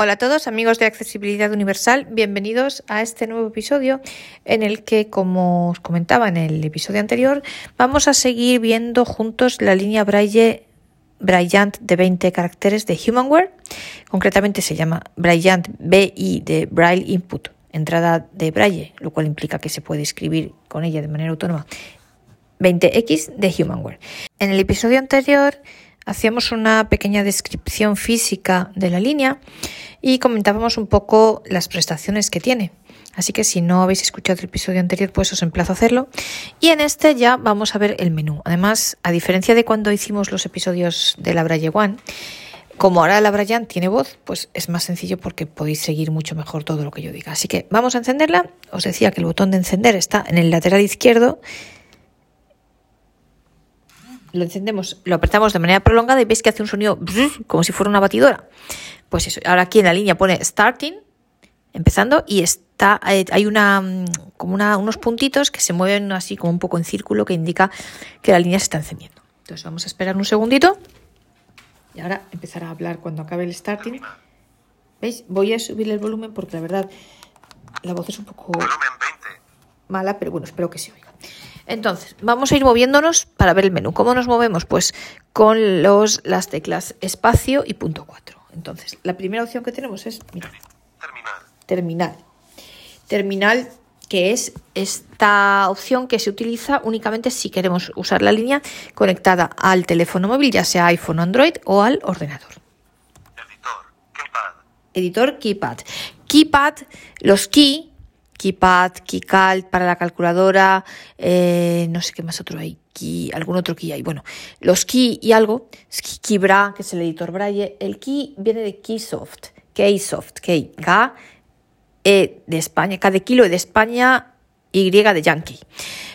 Hola a todos amigos de Accesibilidad Universal, bienvenidos a este nuevo episodio en el que, como os comentaba en el episodio anterior, vamos a seguir viendo juntos la línea Braille de 20 caracteres de Humanware. Concretamente se llama Brilliant BI de Braille Input, entrada de Braille, lo cual implica que se puede escribir con ella de manera autónoma 20X de Humanware. En el episodio anterior hacíamos una pequeña descripción física de la línea y comentábamos un poco las prestaciones que tiene. Así que si no habéis escuchado el episodio anterior, pues os emplazo a hacerlo. Y en este ya vamos a ver el menú. Además, a diferencia de cuando hicimos los episodios de la Braille One, como ahora la Brian tiene voz, pues es más sencillo porque podéis seguir mucho mejor todo lo que yo diga. Así que vamos a encenderla. Os decía que el botón de encender está en el lateral izquierdo lo encendemos, lo apretamos de manera prolongada y veis que hace un sonido como si fuera una batidora. Pues eso, ahora aquí en la línea pone starting, empezando, y está, eh, hay una, mm, como una, unos puntitos que se mueven así como un poco en círculo que indica que la línea se está encendiendo. Entonces vamos a esperar un segundito y ahora empezar a hablar cuando acabe el starting. ¿Veis? Voy a subir el volumen porque la verdad la voz es un poco mala, pero bueno, espero que se oiga. Entonces, vamos a ir moviéndonos para ver el menú. ¿Cómo nos movemos? Pues con los, las teclas espacio y punto 4. Entonces, la primera opción que tenemos es, mira, terminal. Terminal. Terminal que es esta opción que se utiliza únicamente si queremos usar la línea conectada al teléfono móvil, ya sea iPhone o Android o al ordenador. Editor, keypad. Editor, keypad. Keypad, los key keypad, keycalt para la calculadora, eh, no sé qué más otro hay, key, algún otro key hay. Bueno, los key y algo, Keybra, que es el editor Braille, el key viene de Keysoft, Keysoft, Key, K, E de España, K de kilo de España, Y de Yankee.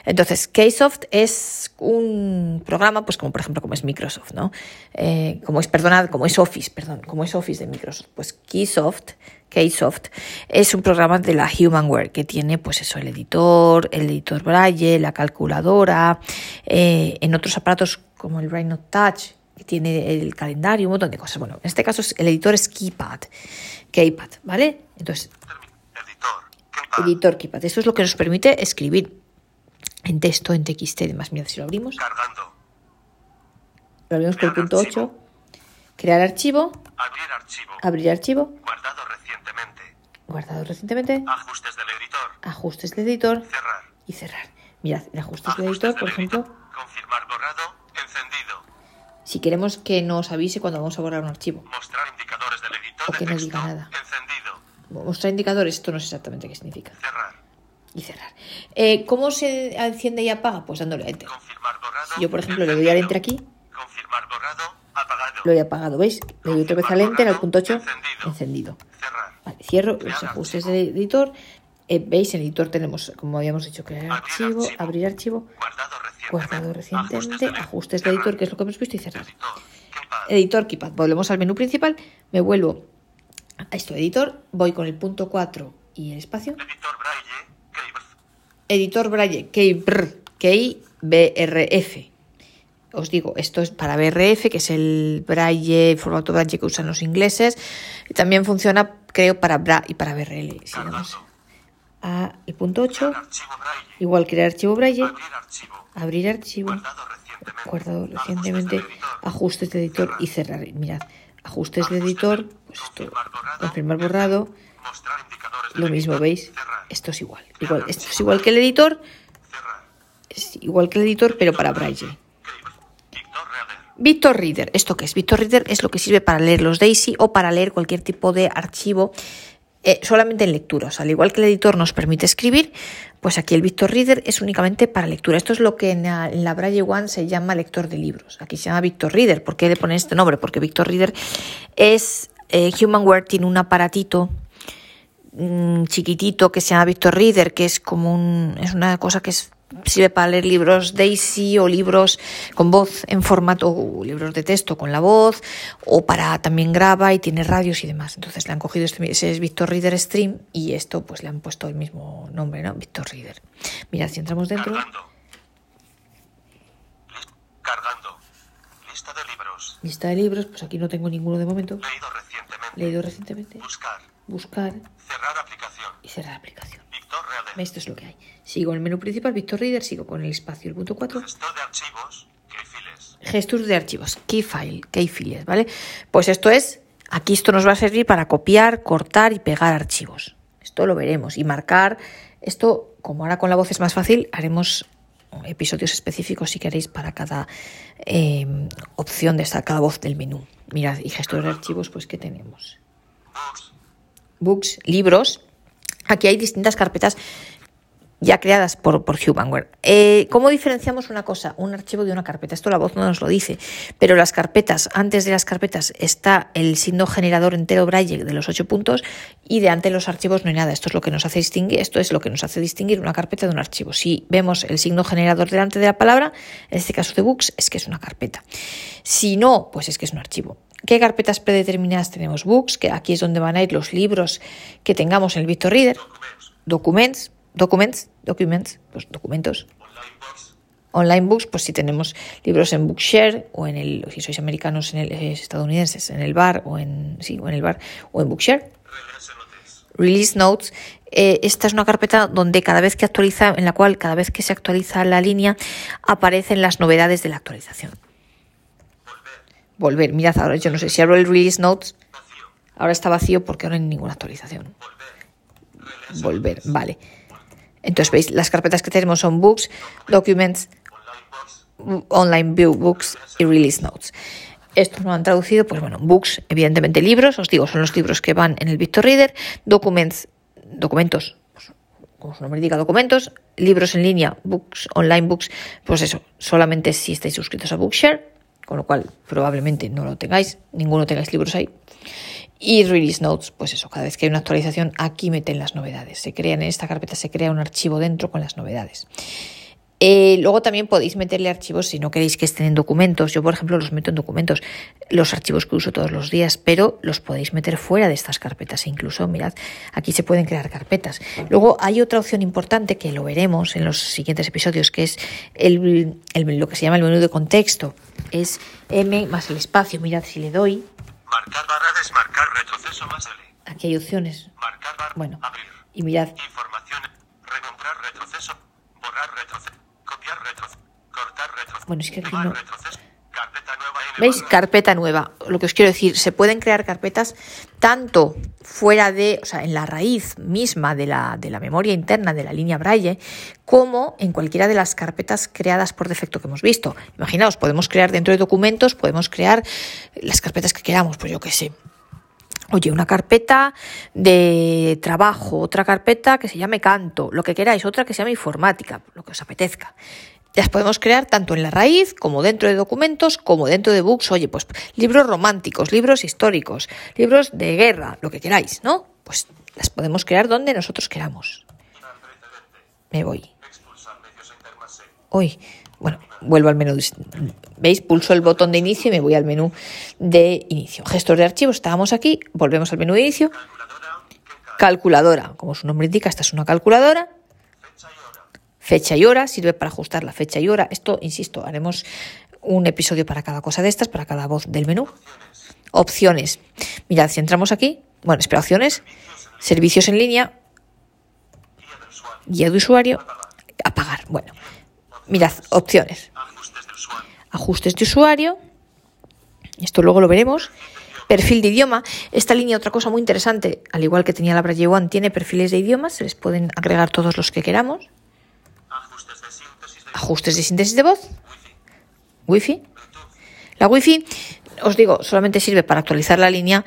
Entonces, Keysoft es un programa, pues como por ejemplo como es Microsoft, ¿no? Eh, como es, perdonad, como es Office, perdón, como es Office de Microsoft. Pues Keysoft Keysoft es un programa de la Humanware que tiene pues eso, el editor, el editor Braille, la calculadora, eh, en otros aparatos como el Rhino Touch, que tiene el calendario, un montón de cosas. Bueno, en este caso el editor es Keypad, Keypad, ¿vale? Entonces, editor, editor Keypad. Eso es lo que nos permite escribir en texto, en TXT y demás. Mira, si lo abrimos. Cargando. Lo abrimos por el punto 8. Crear archivo. Abrir archivo. Abrir archivo. Guardado guardado recientemente. Ajustes del editor. Ajustes del editor. Cerrar. Y cerrar. Mirad, en ajustes, del editor, por ejemplo. Confirmar borrado, encendido. Si queremos que nos avise cuando vamos a borrar un archivo. Mostrar indicadores del editor. O que no diga nada. Encendido. Mostrar indicadores, esto no sé exactamente qué significa. Cerrar. Y cerrar. Eh, ¿Cómo se enciende y apaga? Pues dándole a enter. Confirmar borrado, si yo, por ejemplo, le doy al enter aquí. Confirmar borrado, apagado. Lo he apagado, ¿veis? Le doy otra vez al enter, al punto 8, encendido. encendido. Vale, cierro los ajustes del editor. Eh, Veis, en el editor tenemos, como habíamos dicho, crear archivo, abrir archivo, guardado recientemente, ajustes del editor, que es lo que hemos visto, y cerrar. Editor Keypad. Volvemos al menú principal, me vuelvo esto, editor, voy con el punto 4 y el espacio. Editor Braille, KBRF os digo, esto es para BRF, que es el braille, formato braille que usan los ingleses. También funciona, creo, para BRA y para BRL. Si a el punto 8, igual crear archivo braille, abrir archivo, guardado recientemente, ajustes de editor. Y cerrar. Mirad, ajustes de editor, pues esto, confirmar borrado, lo mismo, ¿veis? Esto es igual. igual esto es igual que el editor, es igual que el editor, pero para braille. Victor Reader, ¿esto qué es? Victor Reader es lo que sirve para leer los DAISY o para leer cualquier tipo de archivo eh, solamente en lecturas. Al igual que el editor nos permite escribir, pues aquí el Victor Reader es únicamente para lectura. Esto es lo que en la, Braille One se llama lector de libros. Aquí se llama Victor Reader. ¿Por qué le ponen este nombre? Porque Victor Reader es eh, Humanware, tiene un aparatito mm, chiquitito que se llama Victor Reader, que es como un, es una cosa que es sirve para leer libros Daisy o libros con voz en formato, o libros de texto con la voz, o para también graba y tiene radios y demás. Entonces le han cogido este, ese es Victor Reader Stream y esto pues le han puesto el mismo nombre, ¿no? Victor Reader. Mirad, si entramos dentro. Cargando. Lista de libros. Lista de libros, pues aquí no tengo ninguno de momento. Leído recientemente. Leído recientemente. Buscar. Buscar Cerrar aplicación. y cerrar aplicación. Victor Reader. Esto es lo que hay. Sigo en el menú principal, Victor Reader, sigo con el espacio, el punto 4. Gestor de archivos. Keyfiles. Gestos de archivos, keyfile, keyfiles, ¿vale? Pues esto es, aquí esto nos va a servir para copiar, cortar y pegar archivos. Esto lo veremos y marcar. Esto, como ahora con la voz es más fácil, haremos episodios específicos si queréis para cada eh, opción de esta, cada voz del menú. Mirad, y gestor de archivos, pues ¿qué tenemos? Books, libros. Aquí hay distintas carpetas ya creadas por, por Humanware. Eh, ¿Cómo diferenciamos una cosa, un archivo de una carpeta? Esto la voz no nos lo dice, pero las carpetas, antes de las carpetas está el signo generador entero braille de los ocho puntos y de ante los archivos no hay nada. Esto es lo que nos hace distinguir, esto es lo que nos hace distinguir una carpeta de un archivo. Si vemos el signo generador delante de la palabra, en este caso de books, es que es una carpeta. Si no, pues es que es un archivo. ¿Qué carpetas predeterminadas tenemos? Books, que aquí es donde van a ir los libros que tengamos en el Victor Reader. Documents. Documents, documents, documents, pues documentos. Online Books. Online books, pues si tenemos libros en Bookshare o en el, si sois americanos, en el, eh, estadounidenses, en el bar o en, sí, o en el bar o en Bookshare. Release Notes. Eh, esta es una carpeta donde cada vez que actualiza, en la cual cada vez que se actualiza la línea aparecen las novedades de la actualización. Volver. Volver, mirad ahora, yo no sé si abro el Release Notes, Vacío. ahora está vacío porque ahora no hay ninguna actualización. Volver. Volver, vale. Entonces veis, las carpetas que tenemos son Books, Documents, Online View Books y Release Notes. Estos no han traducido, pues bueno, books, evidentemente libros, os digo, son los libros que van en el Victor Reader, documents, documentos, pues, como su nombre indica, documentos, libros en línea, books, online books, pues eso, solamente si estáis suscritos a Bookshare, con lo cual probablemente no lo tengáis, ninguno tengáis libros ahí. Y Release Notes, pues eso, cada vez que hay una actualización, aquí meten las novedades. Se crean en esta carpeta, se crea un archivo dentro con las novedades. Eh, luego también podéis meterle archivos si no queréis que estén en documentos. Yo, por ejemplo, los meto en documentos, los archivos que uso todos los días, pero los podéis meter fuera de estas carpetas. E incluso, mirad, aquí se pueden crear carpetas. Luego hay otra opción importante que lo veremos en los siguientes episodios, que es el, el- lo que se llama el menú de contexto. Es M más el espacio. Mirad, si le doy, Marcar barra desmarcar retroceso más L. aquí hay opciones. Marcar. Bueno. Abrir. Y mirad, Información. Renombrar retroceso. Borrar retroceso. Copiar retroceso. Cortar retroceso. Bueno, es que aquí no-. Carpeta nueva ¿Veis? Carpeta nueva. Lo que os quiero decir, se pueden crear carpetas tanto fuera de, o sea, en la raíz misma de la, de la memoria interna de la línea Braille, como en cualquiera de las carpetas creadas por defecto que hemos visto. Imaginaos, podemos crear dentro de documentos, podemos crear las carpetas que queramos, pues yo qué sé. Oye, una carpeta de trabajo, otra carpeta que se llame canto, lo que queráis, otra que se llame informática, lo que os apetezca. Las podemos crear tanto en la raíz como dentro de documentos, como dentro de books. Oye, pues libros románticos, libros históricos, libros de guerra, lo que queráis, ¿no? Pues las podemos crear donde nosotros queramos. Me voy. Expulsar bueno, vuelvo al menú. ¿Veis? Pulso el botón de inicio y me voy al menú de inicio. Gestor de archivos, estábamos aquí, volvemos al menú de inicio. Calculadora. Como su nombre indica, esta es una calculadora. Fecha y hora. Sirve para ajustar la fecha y hora. Esto, insisto, haremos un episodio para cada cosa de estas, para cada voz del menú. Opciones. Mirad, si entramos aquí, bueno, espera, opciones, servicios en línea, guía de usuario, apagar. Bueno, mirad, opciones. Ajustes de usuario. Esto luego lo veremos. Perfil de idioma. Esta línea, otra cosa muy interesante, al igual que tenía la Braille One, tiene perfiles de idiomas. Se les pueden agregar todos los que queramos. Ajustes de síntesis de voz. Wi-Fi. La Wi-Fi, os digo, solamente sirve para actualizar la línea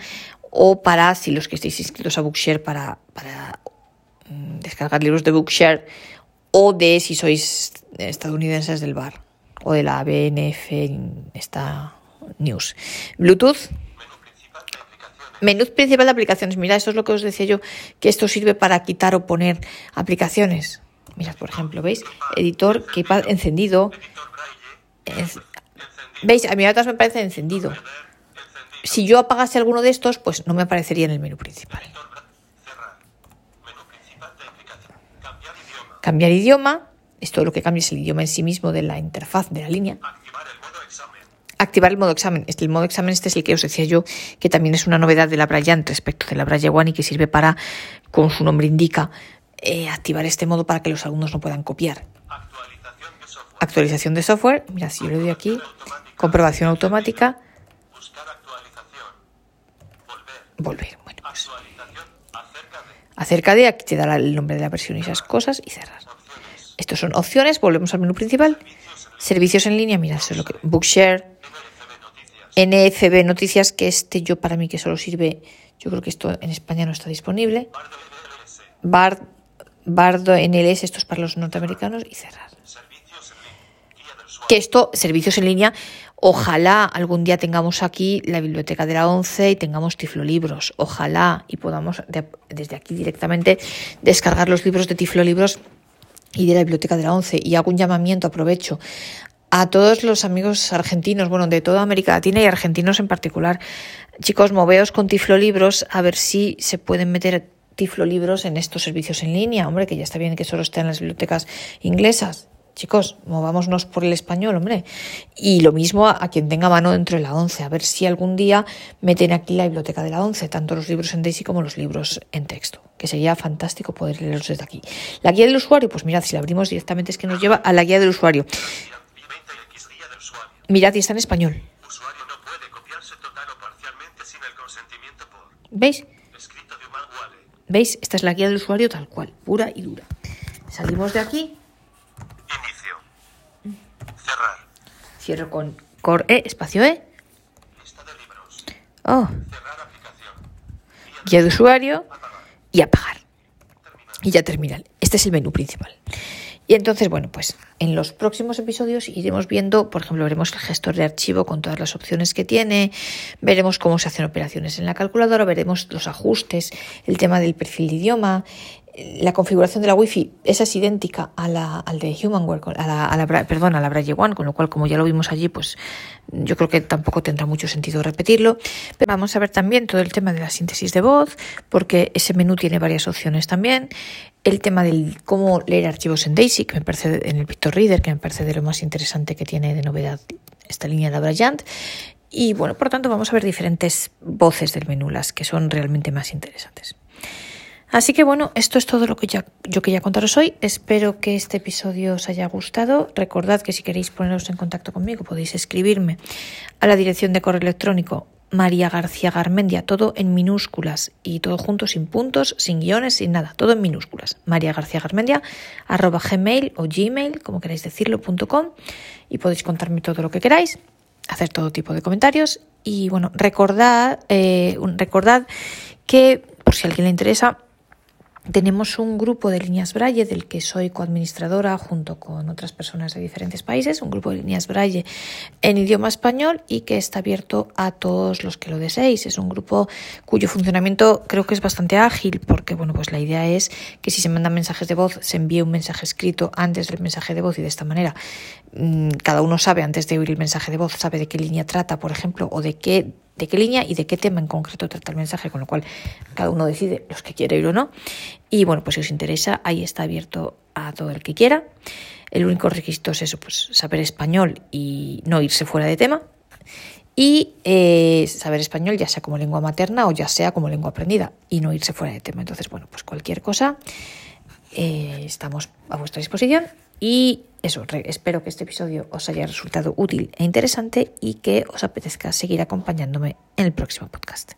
o para, si los que estéis inscritos a Bookshare, para, para mm, descargar libros de Bookshare o de si sois estadounidenses del bar o de la BNF esta News. Bluetooth. Menú principal de aplicaciones. Mira, esto es lo que os decía yo, que esto sirve para quitar o poner aplicaciones. Mirad, por ejemplo, ¿veis? Editor, keypad encendido. En-. ¿Veis? A mí ahora me parece. Encendido. Si yo apagase alguno de estos, pues no me aparecería en el menú principal. Editor Braille. Cerrar. Menú principal de aplicación. Cambiar idioma. Cambiar idioma. Esto lo que cambia es el idioma en sí mismo de la interfaz de la línea. Activar el modo examen. activar el modo examen. Este, el modo examen este es el que os decía yo, que también es una novedad de la Bryant respecto de la Braille One y que sirve para, como su nombre indica, eh, activar este modo para que los alumnos no puedan copiar. Actualización de software. Actualización de software, mira, si yo le doy aquí, comprobación automática, Buscar actualización. Volver. volver. Bueno, acerca de aquí te dará el nombre de la versión y esas cosas y cerrar. Estos son opciones, volvemos al menú principal. Servicios en línea, mira, eso es lo que. Bookshare, NFB Noticias. Que este yo para mí que solo sirve, yo creo que esto en España no está disponible. Bard, Bardo NLS, esto es para los norteamericanos, y cerrar. Servicios en línea. Guía del usuario. Que esto, servicios en línea, ojalá algún día tengamos aquí la biblioteca de la ONCE y tengamos Tiflo Libros. Ojalá y podamos de- desde aquí directamente descargar los libros de Tiflo Libros y de la biblioteca de la ONCE. Y hago un llamamiento, aprovecho, a todos los amigos argentinos, bueno, de toda América Latina y argentinos en particular. Chicos, moveos con Tiflo Libros a ver si se pueden meter Tiflo Libros en estos servicios en línea. Hombre, que ya está bien que solo estén en las bibliotecas inglesas. Chicos, movámonos por el español, hombre. Y lo mismo a, quien tenga mano dentro de la ONCE, a ver si algún día meten aquí la biblioteca de la ONCE, tanto los libros en Daisy como los libros en texto, que sería fantástico poder leerlos desde aquí. La guía del usuario, pues mirad, si la abrimos directamente es que nos lleva a la guía del usuario. Guía 20X guía del usuario. Mirad, y está en español. ¿Veis? ¿Veis? Esta es la guía del usuario tal cual, pura y dura. Salimos de aquí. Cerrar. cierro con cor E, espacio E. Lista de libros. Oh, Cerrar aplicación. guía de usuario Apagar. y apagar. Y ya terminal. Este es el menú principal. Y entonces, bueno, pues en los próximos episodios iremos viendo, por ejemplo, veremos el gestor de archivo con todas las opciones que tiene, veremos cómo se hacen operaciones en la calculadora, veremos los ajustes, el tema del perfil de idioma, la configuración de la Wi-Fi, esa es idéntica a la, al de Humanware, a la, a la, perdón, a la Braille One, con lo cual, como ya lo vimos allí, pues yo creo que tampoco tendrá mucho sentido repetirlo. Pero vamos a ver también todo el tema de la síntesis de voz, porque ese menú tiene varias opciones también. El tema del cómo leer archivos en Daisy, que me parece en el Pictor Reader, que me parece de lo más interesante que tiene de novedad esta línea de Bryant. Y bueno, por tanto, vamos a ver diferentes voces del menú, las que son realmente más interesantes. Así que bueno, esto es todo lo que ya, yo quería contaros hoy. Espero que este episodio os haya gustado. Recordad que si queréis poneros en contacto conmigo podéis escribirme a la dirección de correo electrónico María García Garmendia, todo en minúsculas y todo junto, sin puntos, sin guiones, sin nada, todo en minúsculas. María García Garmendia, arroba gmail o gmail, como queráis decirlo, punto com, y podéis contarme todo lo que queráis, hacer todo tipo de comentarios y bueno, recordad, eh, recordad que, por si a alguien le interesa, tenemos un grupo de líneas Braille del que soy coadministradora junto con otras personas de diferentes países, un grupo de líneas Braille en idioma español y que está abierto a todos los que lo deseéis. Es un grupo cuyo funcionamiento creo que es bastante ágil porque bueno, pues la idea es que si se mandan mensajes de voz se envíe un mensaje escrito antes del mensaje de voz y de esta manera mm, cada uno sabe antes de oír el mensaje de voz, sabe de qué línea trata, por ejemplo, o de qué de qué línea y de qué tema en concreto trata el mensaje, con lo cual cada uno decide los que quiere ir o no. Y bueno, pues si os interesa, ahí está abierto a todo el que quiera. El único requisito es eso, pues saber español y no irse fuera de tema. Y eh, saber español ya sea como lengua materna o ya sea como lengua aprendida y no irse fuera de tema. Entonces, bueno, pues cualquier cosa, eh, estamos a vuestra disposición. Y eso, espero que este episodio os haya resultado útil e interesante y que os apetezca seguir acompañándome en el próximo podcast.